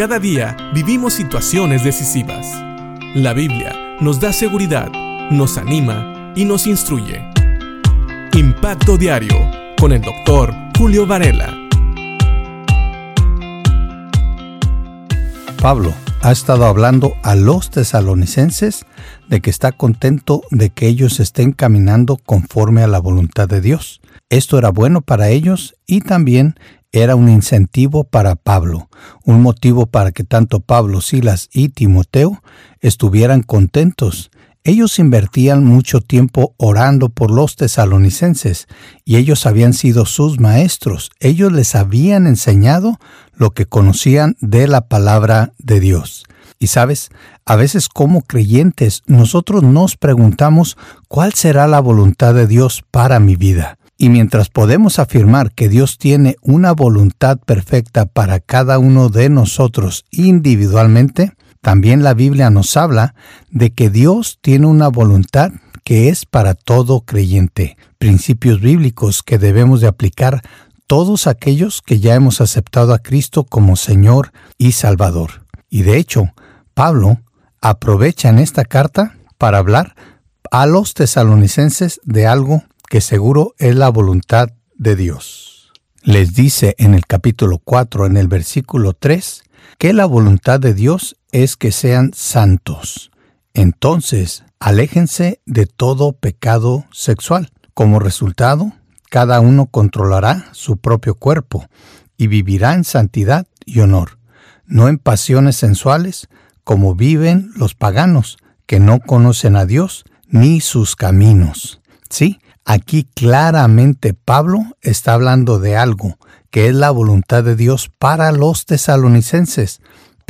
Cada día vivimos situaciones decisivas. La Biblia nos da seguridad, nos anima y nos instruye. Impacto Diario con el doctor Julio Varela. Pablo ha estado hablando a los tesalonicenses de que está contento de que ellos estén caminando conforme a la voluntad de Dios. Esto era bueno para ellos y también era un incentivo para Pablo, un motivo para que tanto Pablo, Silas y Timoteo estuvieran contentos. Ellos invertían mucho tiempo orando por los tesalonicenses y ellos habían sido sus maestros. Ellos les habían enseñado lo que conocían de la palabra de Dios. Y sabes, a veces como creyentes nosotros nos preguntamos cuál será la voluntad de Dios para mi vida. Y mientras podemos afirmar que Dios tiene una voluntad perfecta para cada uno de nosotros individualmente, también la Biblia nos habla de que Dios tiene una voluntad que es para todo creyente, principios bíblicos que debemos de aplicar todos aquellos que ya hemos aceptado a Cristo como Señor y Salvador. Y de hecho, Pablo aprovecha en esta carta para hablar a los tesalonicenses de algo que seguro es la voluntad de Dios. Les dice en el capítulo 4, en el versículo 3, que la voluntad de Dios es que sean santos. Entonces, aléjense de todo pecado sexual. Como resultado, cada uno controlará su propio cuerpo y vivirá en santidad y honor, no en pasiones sensuales, como viven los paganos, que no conocen a Dios ni sus caminos. Sí, Aquí claramente Pablo está hablando de algo que es la voluntad de Dios para los tesalonicenses.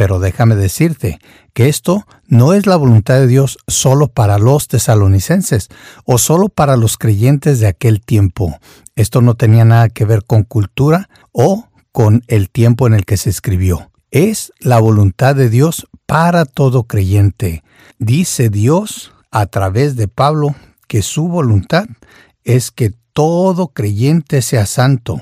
Pero déjame decirte que esto no es la voluntad de Dios solo para los tesalonicenses o solo para los creyentes de aquel tiempo. Esto no tenía nada que ver con cultura o con el tiempo en el que se escribió. Es la voluntad de Dios para todo creyente. Dice Dios a través de Pablo que su voluntad es que todo creyente sea santo.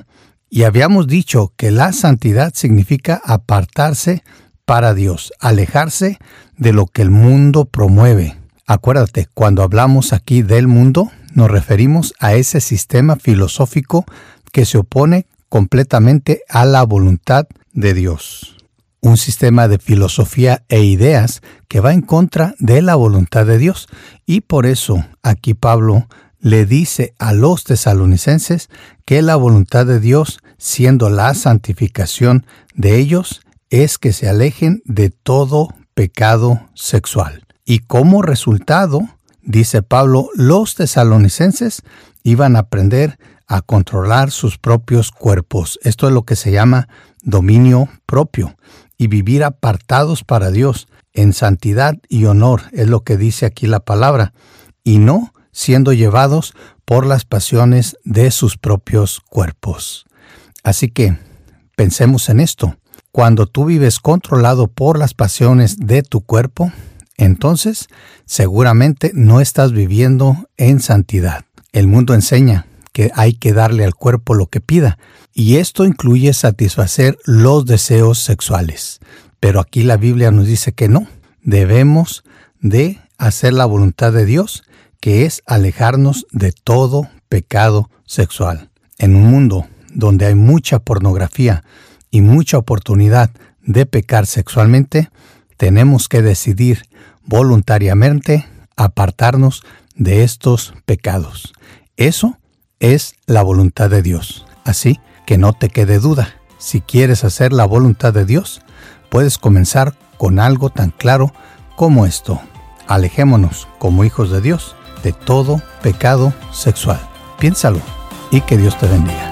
Y habíamos dicho que la santidad significa apartarse para Dios, alejarse de lo que el mundo promueve. Acuérdate, cuando hablamos aquí del mundo, nos referimos a ese sistema filosófico que se opone completamente a la voluntad de Dios. Un sistema de filosofía e ideas que va en contra de la voluntad de Dios. Y por eso aquí Pablo le dice a los tesalonicenses que la voluntad de Dios, siendo la santificación de ellos, es que se alejen de todo pecado sexual. Y como resultado, dice Pablo, los tesalonicenses iban a aprender a controlar sus propios cuerpos. Esto es lo que se llama dominio propio y vivir apartados para Dios en santidad y honor, es lo que dice aquí la palabra, y no siendo llevados por las pasiones de sus propios cuerpos. Así que pensemos en esto. Cuando tú vives controlado por las pasiones de tu cuerpo, entonces seguramente no estás viviendo en santidad. El mundo enseña que hay que darle al cuerpo lo que pida, y esto incluye satisfacer los deseos sexuales. Pero aquí la Biblia nos dice que no, debemos de hacer la voluntad de Dios que es alejarnos de todo pecado sexual. En un mundo donde hay mucha pornografía y mucha oportunidad de pecar sexualmente, tenemos que decidir voluntariamente apartarnos de estos pecados. Eso es la voluntad de Dios. Así que no te quede duda. Si quieres hacer la voluntad de Dios, puedes comenzar con algo tan claro como esto. Alejémonos como hijos de Dios de todo pecado sexual. Piénsalo y que Dios te bendiga.